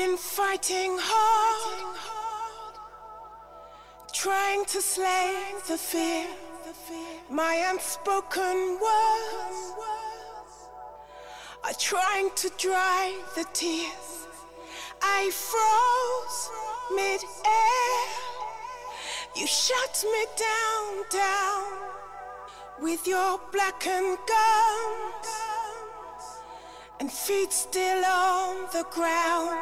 been fighting hard, trying to slay the fear, my unspoken words are trying to dry the tears. I froze mid-air. You shut me down, down with your blackened guns and feet still on the ground.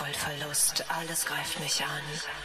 Kontrollverlust, alles greift mich an.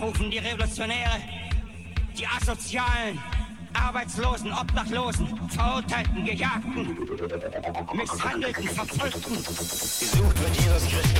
rufen die Revolutionäre, die Asozialen, Arbeitslosen, Obdachlosen, Verurteilten, Gejagten, Misshandelten, Verfolgten. Gesucht wird Jesus Christus.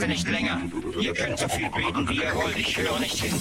wir nicht länger. Ihr könnt so viel beten, wie ihr wollt. Ich höre nicht hin.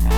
Thank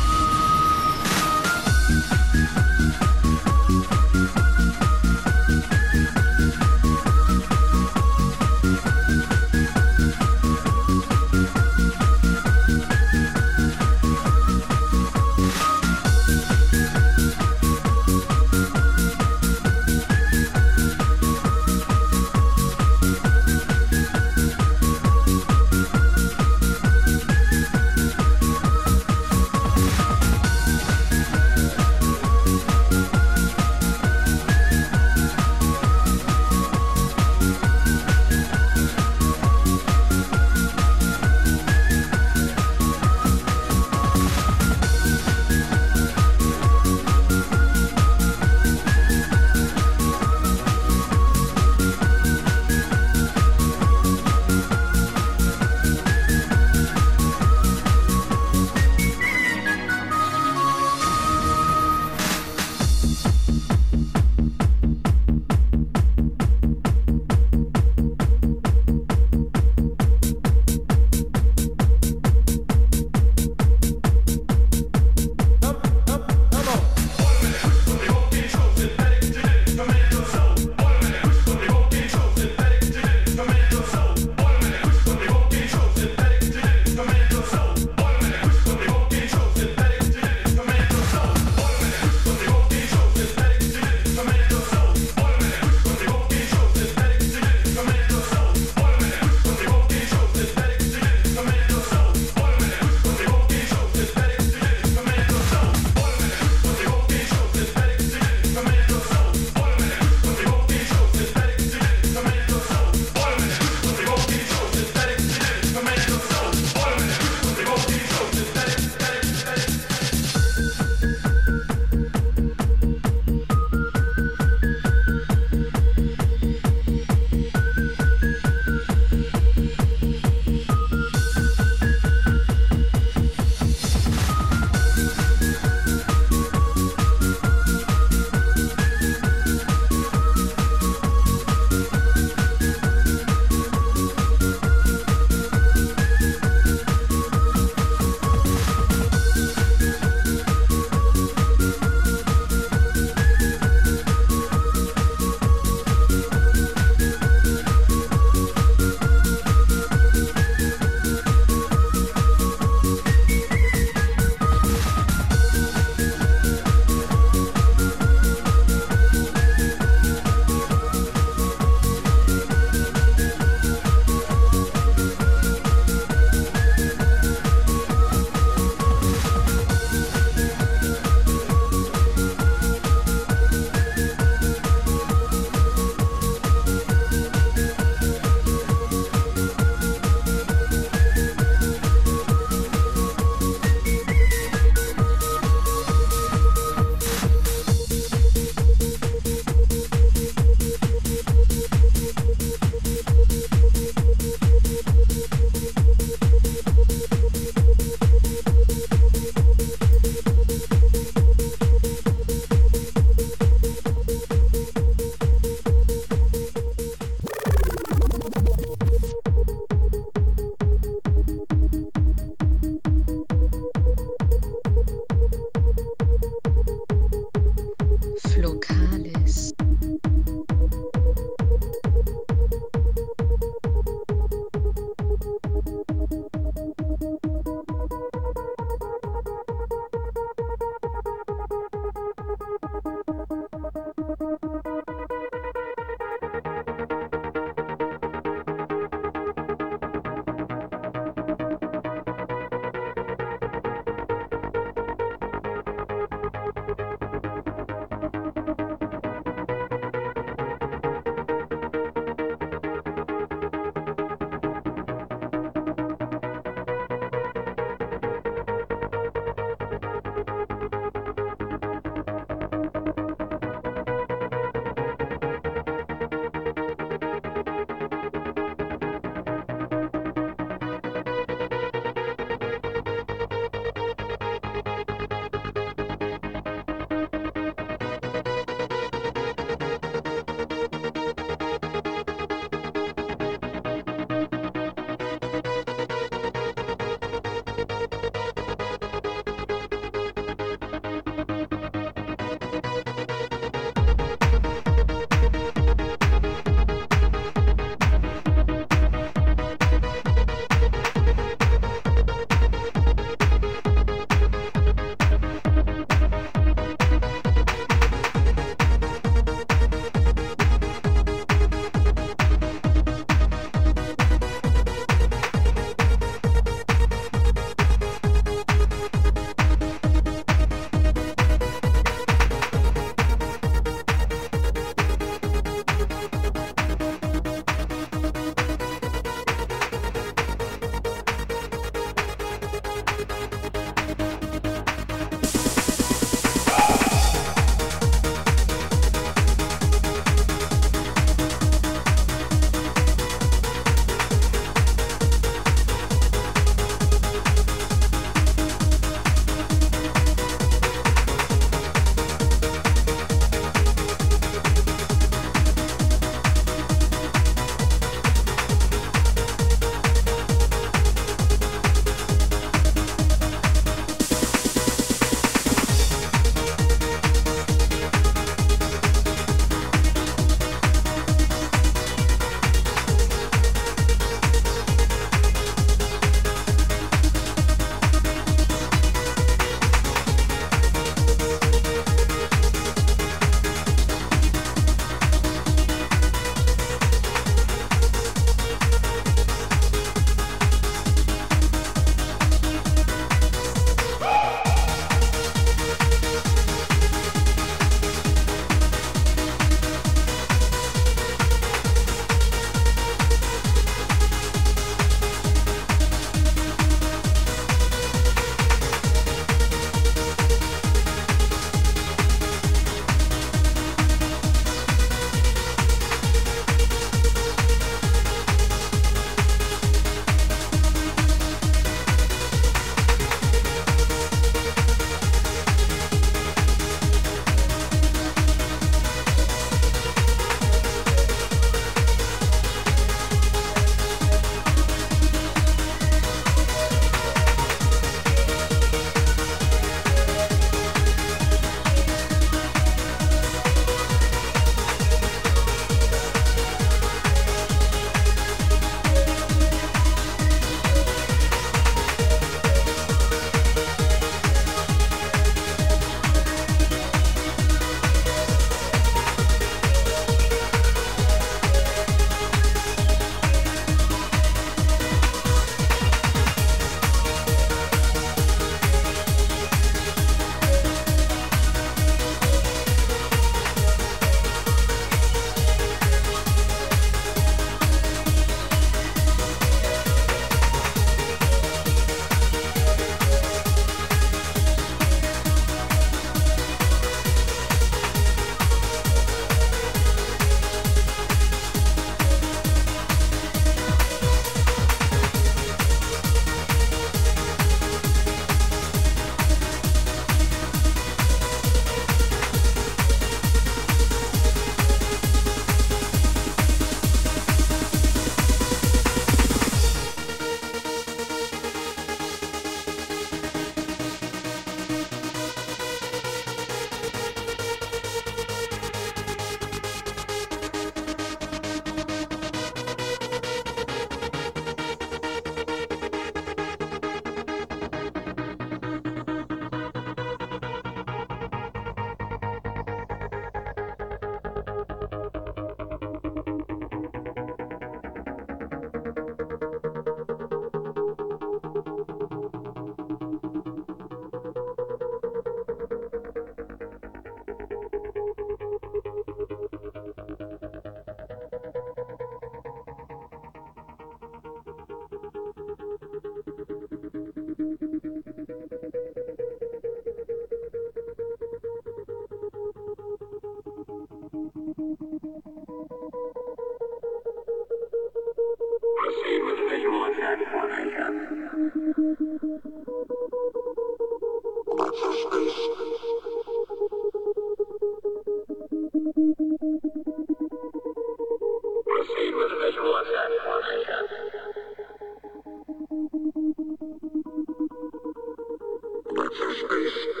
Outer Space.